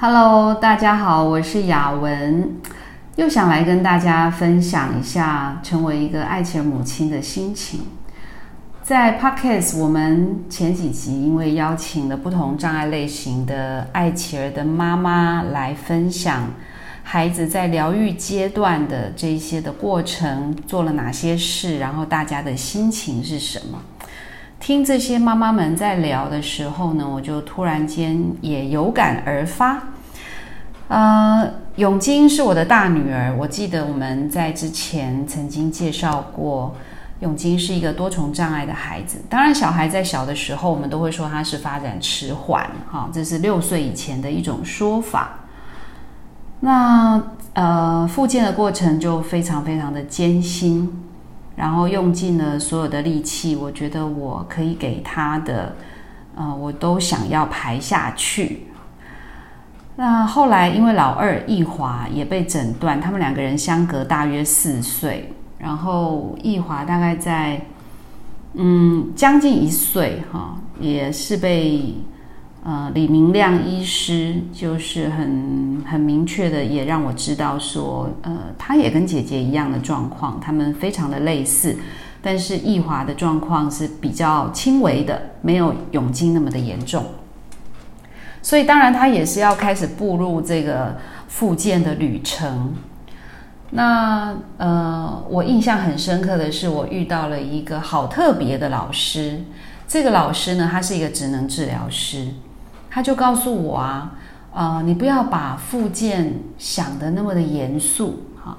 Hello，大家好，我是雅文，又想来跟大家分享一下成为一个爱情母亲的心情。在 Podcast，我们前几集因为邀请了不同障碍类型的爱情儿的妈妈来分享孩子在疗愈阶段的这些的过程，做了哪些事，然后大家的心情是什么。听这些妈妈们在聊的时候呢，我就突然间也有感而发。呃，永金是我的大女儿，我记得我们在之前曾经介绍过，永金是一个多重障碍的孩子。当然，小孩在小的时候，我们都会说他是发展迟缓，哈，这是六岁以前的一种说法。那呃，复健的过程就非常非常的艰辛。然后用尽了所有的力气，我觉得我可以给他的，呃，我都想要排下去。那后来因为老二易华也被诊断，他们两个人相隔大约四岁，然后易华大概在，嗯，将近一岁哈，也是被。呃，李明亮医师就是很很明确的，也让我知道说，呃，他也跟姐姐一样的状况，他们非常的类似，但是易华的状况是比较轻微的，没有永金那么的严重，所以当然他也是要开始步入这个复健的旅程。那呃，我印象很深刻的是，我遇到了一个好特别的老师，这个老师呢，他是一个职能治疗师。他就告诉我啊，呃，你不要把复健想的那么的严肃哈。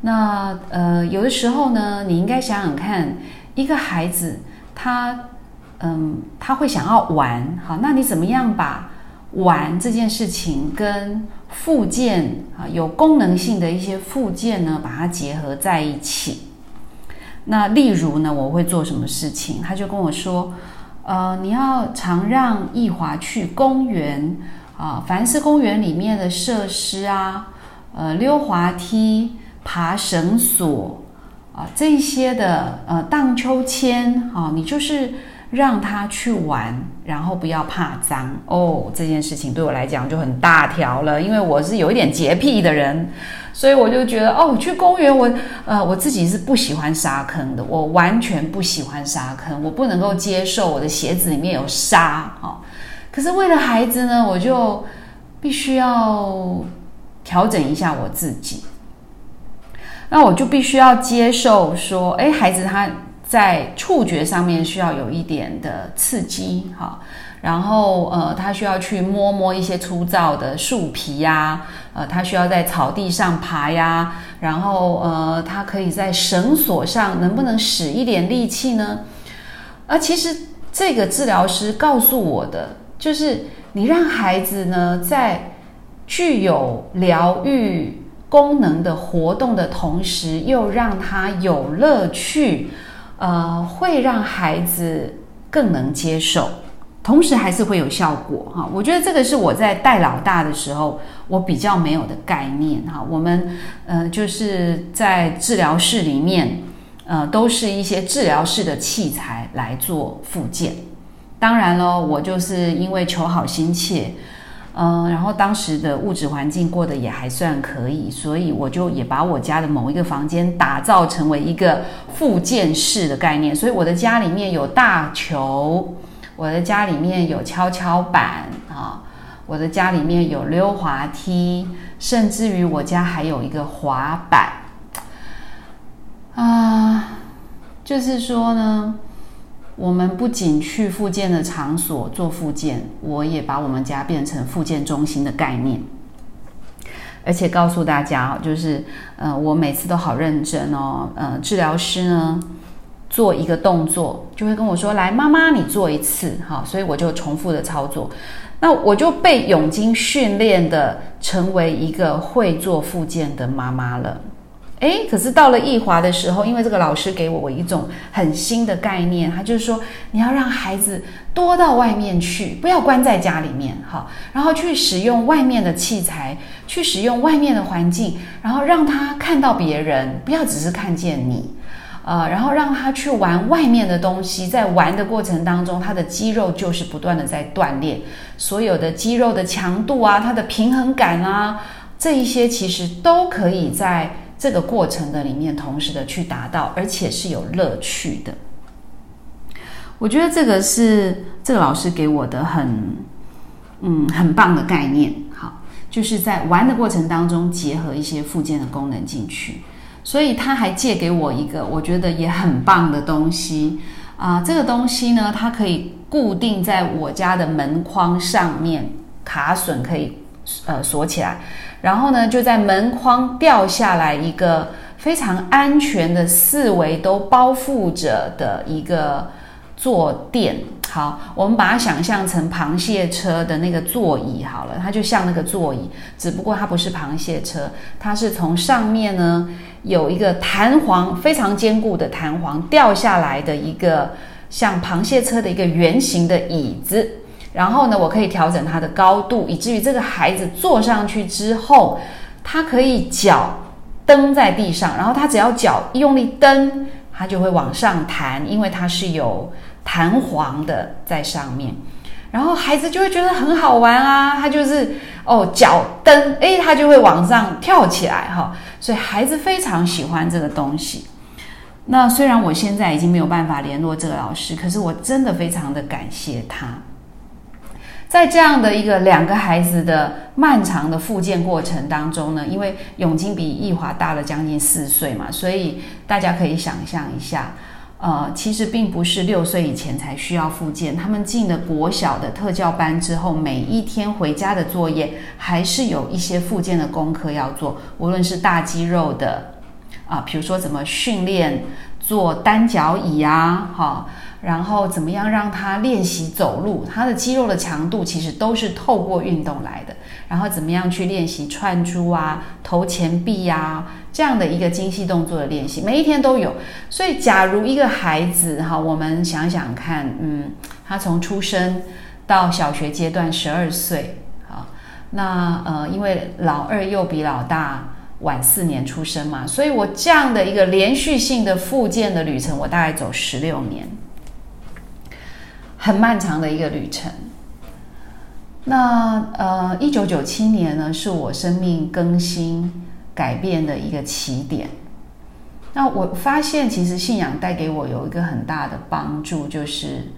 那呃，有的时候呢，你应该想想看，一个孩子他嗯，他会想要玩，好，那你怎么样把玩这件事情跟复健啊有功能性的一些复健呢，把它结合在一起？那例如呢，我会做什么事情？他就跟我说。呃，你要常让易华去公园啊，凡是公园里面的设施啊，呃，溜滑梯、爬绳索啊，这些的呃荡秋千啊，你就是让他去玩，然后不要怕脏哦。这件事情对我来讲就很大条了，因为我是有一点洁癖的人。所以我就觉得，哦，去公园，我呃，我自己是不喜欢沙坑的，我完全不喜欢沙坑，我不能够接受我的鞋子里面有沙啊。可是为了孩子呢，我就必须要调整一下我自己。那我就必须要接受说，哎，孩子他在触觉上面需要有一点的刺激，哈。然后，呃，他需要去摸摸一些粗糙的树皮呀，呃，他需要在草地上爬呀，然后，呃，他可以在绳索上能不能使一点力气呢？而其实这个治疗师告诉我的，就是你让孩子呢，在具有疗愈功能的活动的同时，又让他有乐趣，呃，会让孩子更能接受。同时还是会有效果哈，我觉得这个是我在带老大的时候我比较没有的概念哈。我们呃就是在治疗室里面，呃都是一些治疗室的器材来做复健。当然了，我就是因为求好心切，嗯，然后当时的物质环境过得也还算可以，所以我就也把我家的某一个房间打造成为一个复健室的概念。所以我的家里面有大球。我的家里面有跷跷板啊，我的家里面有溜滑梯，甚至于我家还有一个滑板啊。就是说呢，我们不仅去复健的场所做复健，我也把我们家变成复健中心的概念，而且告诉大家就是呃，我每次都好认真哦，呃，治疗师呢。做一个动作，就会跟我说：“来，妈妈，你做一次。”哈，所以我就重复的操作。那我就被永金训练的成为一个会做复健的妈妈了。诶，可是到了易华的时候，因为这个老师给我一种很新的概念，他就是说你要让孩子多到外面去，不要关在家里面，哈，然后去使用外面的器材，去使用外面的环境，然后让他看到别人，不要只是看见你。呃，然后让他去玩外面的东西，在玩的过程当中，他的肌肉就是不断的在锻炼，所有的肌肉的强度啊，他的平衡感啊，这一些其实都可以在这个过程的里面同时的去达到，而且是有乐趣的。我觉得这个是这个老师给我的很，嗯，很棒的概念。好，就是在玩的过程当中结合一些附件的功能进去。所以他还借给我一个我觉得也很棒的东西啊，这个东西呢，它可以固定在我家的门框上面，卡榫可以呃锁起来，然后呢就在门框掉下来一个非常安全的四围都包覆着的一个坐垫。好，我们把它想象成螃蟹车的那个座椅好了，它就像那个座椅，只不过它不是螃蟹车，它是从上面呢。有一个弹簧非常坚固的弹簧掉下来的一个像螃蟹车的一个圆形的椅子，然后呢，我可以调整它的高度，以至于这个孩子坐上去之后，他可以脚蹬在地上，然后他只要脚一用力蹬，他就会往上弹，因为它是有弹簧的在上面。然后孩子就会觉得很好玩啊，他就是哦脚蹬，诶，他就会往上跳起来哈，所以孩子非常喜欢这个东西。那虽然我现在已经没有办法联络这个老师，可是我真的非常的感谢他。在这样的一个两个孩子的漫长的复健过程当中呢，因为永金比易华大了将近四岁嘛，所以大家可以想象一下。呃，其实并不是六岁以前才需要复健，他们进了国小的特教班之后，每一天回家的作业还是有一些复健的功课要做，无论是大肌肉的啊，比如说怎么训练做单脚椅啊，哈。然后怎么样让他练习走路？他的肌肉的强度其实都是透过运动来的。然后怎么样去练习串珠啊、投钱币呀这样的一个精细动作的练习，每一天都有。所以，假如一个孩子哈，我们想想看，嗯，他从出生到小学阶段十二岁，啊，那呃，因为老二又比老大晚四年出生嘛，所以我这样的一个连续性的复健的旅程，我大概走十六年。很漫长的一个旅程。那呃，一九九七年呢，是我生命更新改变的一个起点。那我发现，其实信仰带给我有一个很大的帮助，就是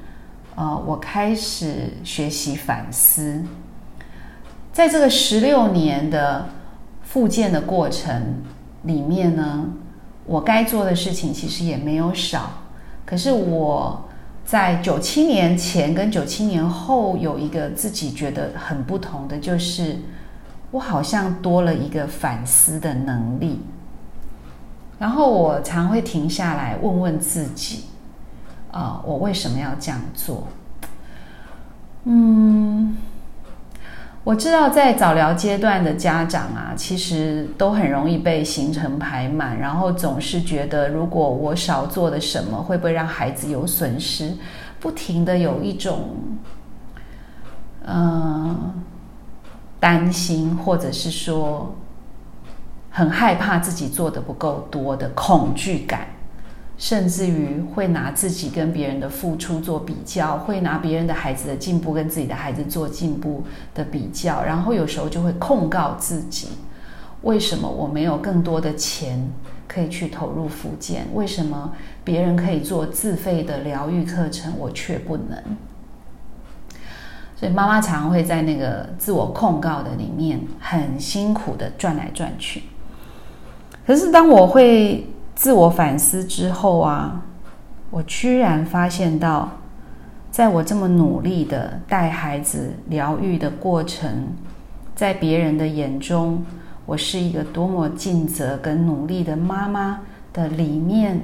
呃，我开始学习反思。在这个十六年的复健的过程里面呢，我该做的事情其实也没有少，可是我。在九七年前跟九七年后，有一个自己觉得很不同的，就是我好像多了一个反思的能力。然后我常会停下来问问自己：啊，我为什么要这样做？嗯。我知道，在早疗阶段的家长啊，其实都很容易被行程排满，然后总是觉得，如果我少做了什么，会不会让孩子有损失？不停的有一种，嗯，担心，或者是说，很害怕自己做的不够多的恐惧感。甚至于会拿自己跟别人的付出做比较，会拿别人的孩子的进步跟自己的孩子做进步的比较，然后有时候就会控告自己：为什么我没有更多的钱可以去投入复健？为什么别人可以做自费的疗愈课程，我却不能？所以妈妈常常会在那个自我控告的里面很辛苦的转来转去。可是当我会。自我反思之后啊，我居然发现到，在我这么努力的带孩子疗愈的过程，在别人的眼中，我是一个多么尽责跟努力的妈妈的里面，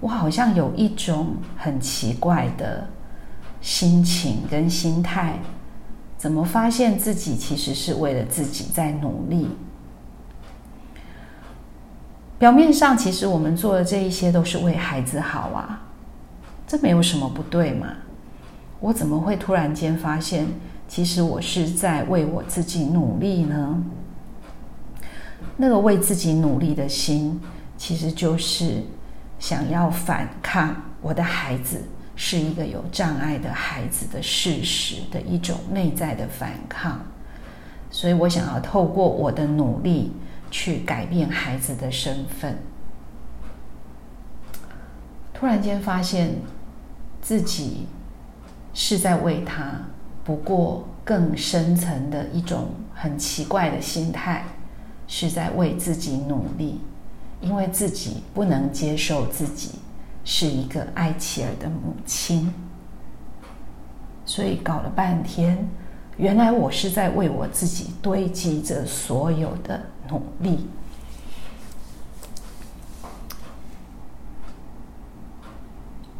我好像有一种很奇怪的心情跟心态，怎么发现自己其实是为了自己在努力？表面上，其实我们做的这一些都是为孩子好啊，这没有什么不对嘛。我怎么会突然间发现，其实我是在为我自己努力呢？那个为自己努力的心，其实就是想要反抗我的孩子是一个有障碍的孩子的事实的一种内在的反抗，所以我想要透过我的努力去改变孩子的身份。突然间发现自己是在为他，不过更深层的一种很奇怪的心态，是在为自己努力。因为自己不能接受自己是一个爱妻儿的母亲，所以搞了半天，原来我是在为我自己堆积着所有的努力。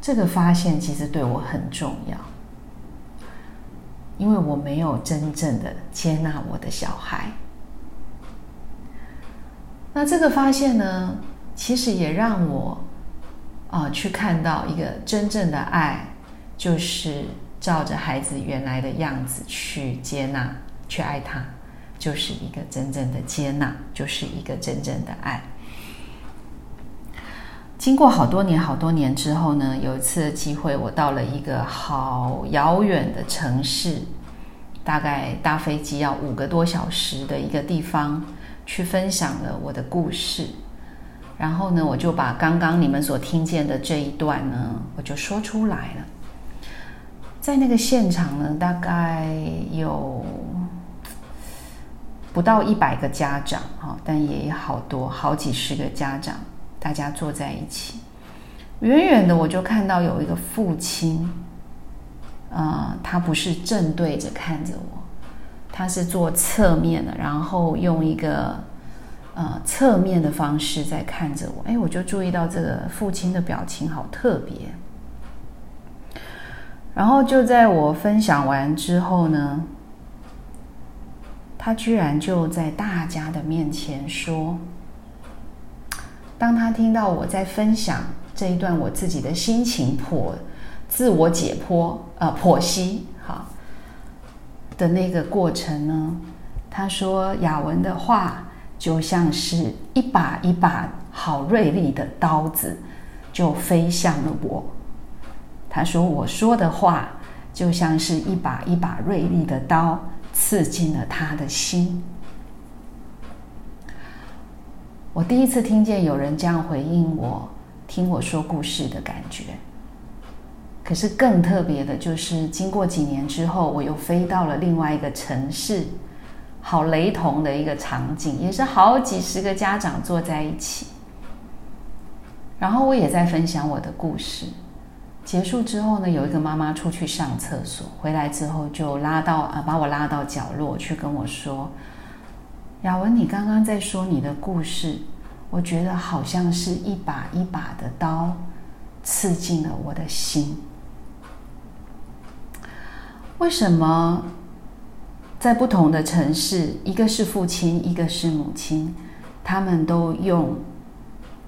这个发现其实对我很重要，因为我没有真正的接纳我的小孩。那这个发现呢，其实也让我啊去看到一个真正的爱，就是照着孩子原来的样子去接纳、去爱他，就是一个真正的接纳，就是一个真正的爱。经过好多年、好多年之后呢，有一次机会，我到了一个好遥远的城市，大概搭飞机要五个多小时的一个地方。去分享了我的故事，然后呢，我就把刚刚你们所听见的这一段呢，我就说出来了。在那个现场呢，大概有不到一百个家长哈，但也好多好几十个家长，大家坐在一起。远远的我就看到有一个父亲，啊，他不是正对着看着我。他是做侧面的，然后用一个呃侧面的方式在看着我。哎，我就注意到这个父亲的表情好特别。然后就在我分享完之后呢，他居然就在大家的面前说：“当他听到我在分享这一段我自己的心情剖自我解剖呃剖析。”的那个过程呢？他说：“雅文的话就像是一把一把好锐利的刀子，就飞向了我。”他说：“我说的话就像是一把一把锐利的刀，刺进了他的心。”我第一次听见有人这样回应我，听我说故事的感觉。可是更特别的就是，经过几年之后，我又飞到了另外一个城市，好雷同的一个场景，也是好几十个家长坐在一起，然后我也在分享我的故事。结束之后呢，有一个妈妈出去上厕所，回来之后就拉到啊，把我拉到角落去跟我说：“雅文，你刚刚在说你的故事，我觉得好像是一把一把的刀刺进了我的心。”为什么在不同的城市，一个是父亲，一个是母亲，他们都用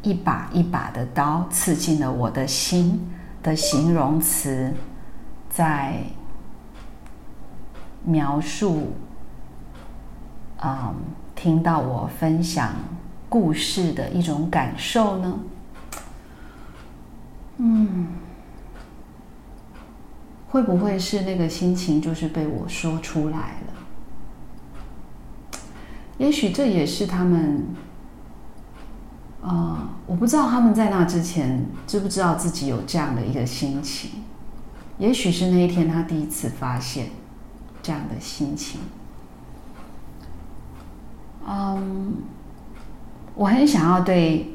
一把一把的刀刺进了我的心的形容词，在描述，嗯，听到我分享故事的一种感受呢？嗯。会不会是那个心情就是被我说出来了？也许这也是他们，呃，我不知道他们在那之前知不知道自己有这样的一个心情。也许是那一天他第一次发现这样的心情。嗯，我很想要对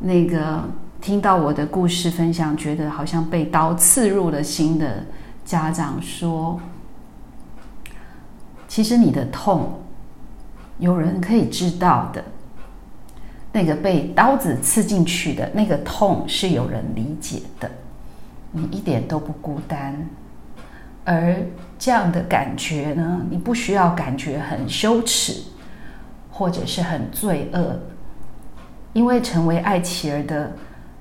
那个听到我的故事分享，觉得好像被刀刺入了心的。家长说：“其实你的痛，有人可以知道的。那个被刀子刺进去的那个痛，是有人理解的。你一点都不孤单。而这样的感觉呢，你不需要感觉很羞耻，或者是很罪恶，因为成为爱妻儿的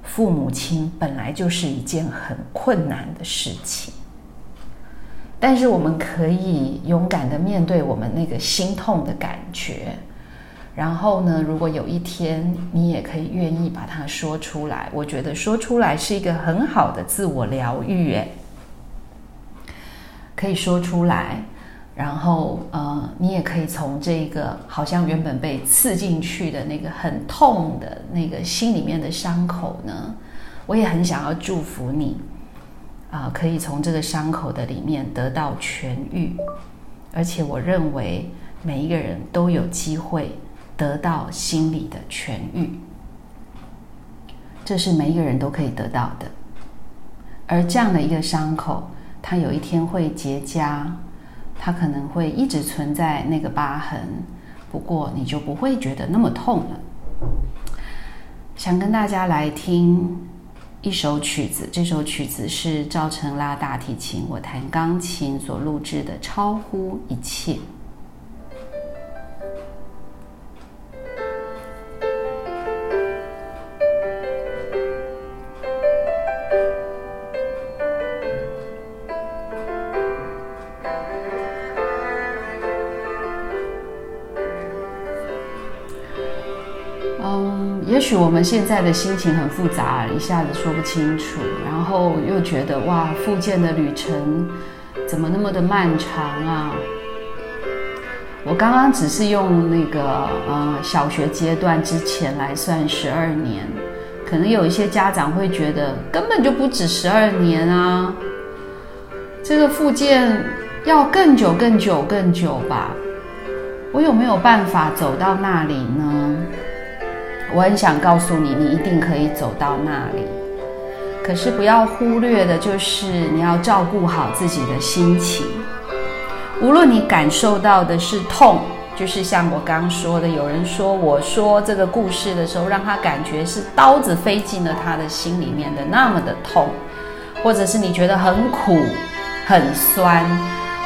父母亲，本来就是一件很困难的事情。”但是我们可以勇敢的面对我们那个心痛的感觉，然后呢，如果有一天你也可以愿意把它说出来，我觉得说出来是一个很好的自我疗愈，哎，可以说出来。然后，呃，你也可以从这个好像原本被刺进去的那个很痛的那个心里面的伤口呢，我也很想要祝福你，啊，可以从这个伤口的里面得到痊愈。而且，我认为每一个人都有机会得到心理的痊愈，这是每一个人都可以得到的。而这样的一个伤口，它有一天会结痂。它可能会一直存在那个疤痕，不过你就不会觉得那么痛了。想跟大家来听一首曲子，这首曲子是赵成拉大提琴，我弹钢琴所录制的《超乎一切》。许我们现在的心情很复杂，一下子说不清楚，然后又觉得哇，复健的旅程怎么那么的漫长啊？我刚刚只是用那个呃小学阶段之前来算十二年，可能有一些家长会觉得根本就不止十二年啊，这个复健要更久、更久、更久吧？我有没有办法走到那里呢？我很想告诉你，你一定可以走到那里。可是不要忽略的，就是你要照顾好自己的心情。无论你感受到的是痛，就是像我刚说的，有人说我说这个故事的时候，让他感觉是刀子飞进了他的心里面的那么的痛，或者是你觉得很苦、很酸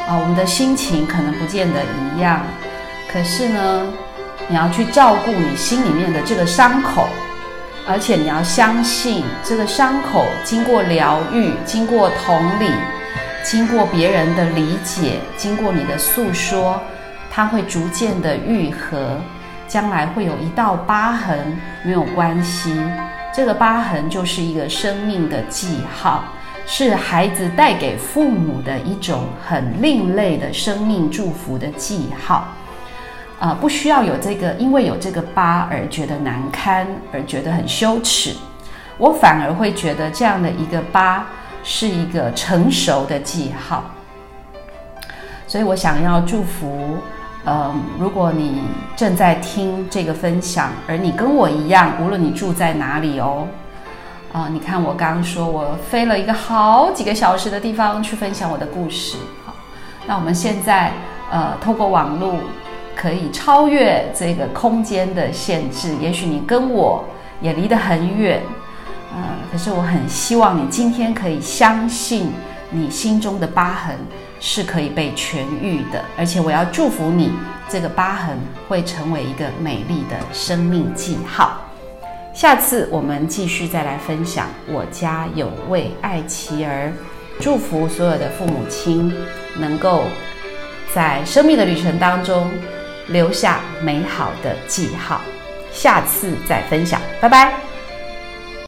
啊，我们的心情可能不见得一样。可是呢？你要去照顾你心里面的这个伤口，而且你要相信这个伤口经过疗愈、经过同理、经过别人的理解、经过你的诉说，它会逐渐的愈合。将来会有一道疤痕，没有关系，这个疤痕就是一个生命的记号，是孩子带给父母的一种很另类的生命祝福的记号。啊，不需要有这个，因为有这个疤而觉得难堪，而觉得很羞耻。我反而会觉得这样的一个疤是一个成熟的记号。所以我想要祝福，嗯，如果你正在听这个分享，而你跟我一样，无论你住在哪里哦，啊，你看我刚刚说我飞了一个好几个小时的地方去分享我的故事，好，那我们现在呃，透过网络。可以超越这个空间的限制，也许你跟我也离得很远，呃，可是我很希望你今天可以相信，你心中的疤痕是可以被痊愈的，而且我要祝福你，这个疤痕会成为一个美丽的生命记号。下次我们继续再来分享，我家有位爱妻儿，祝福所有的父母亲能够在生命的旅程当中。留下美好的记号，下次再分享，拜拜。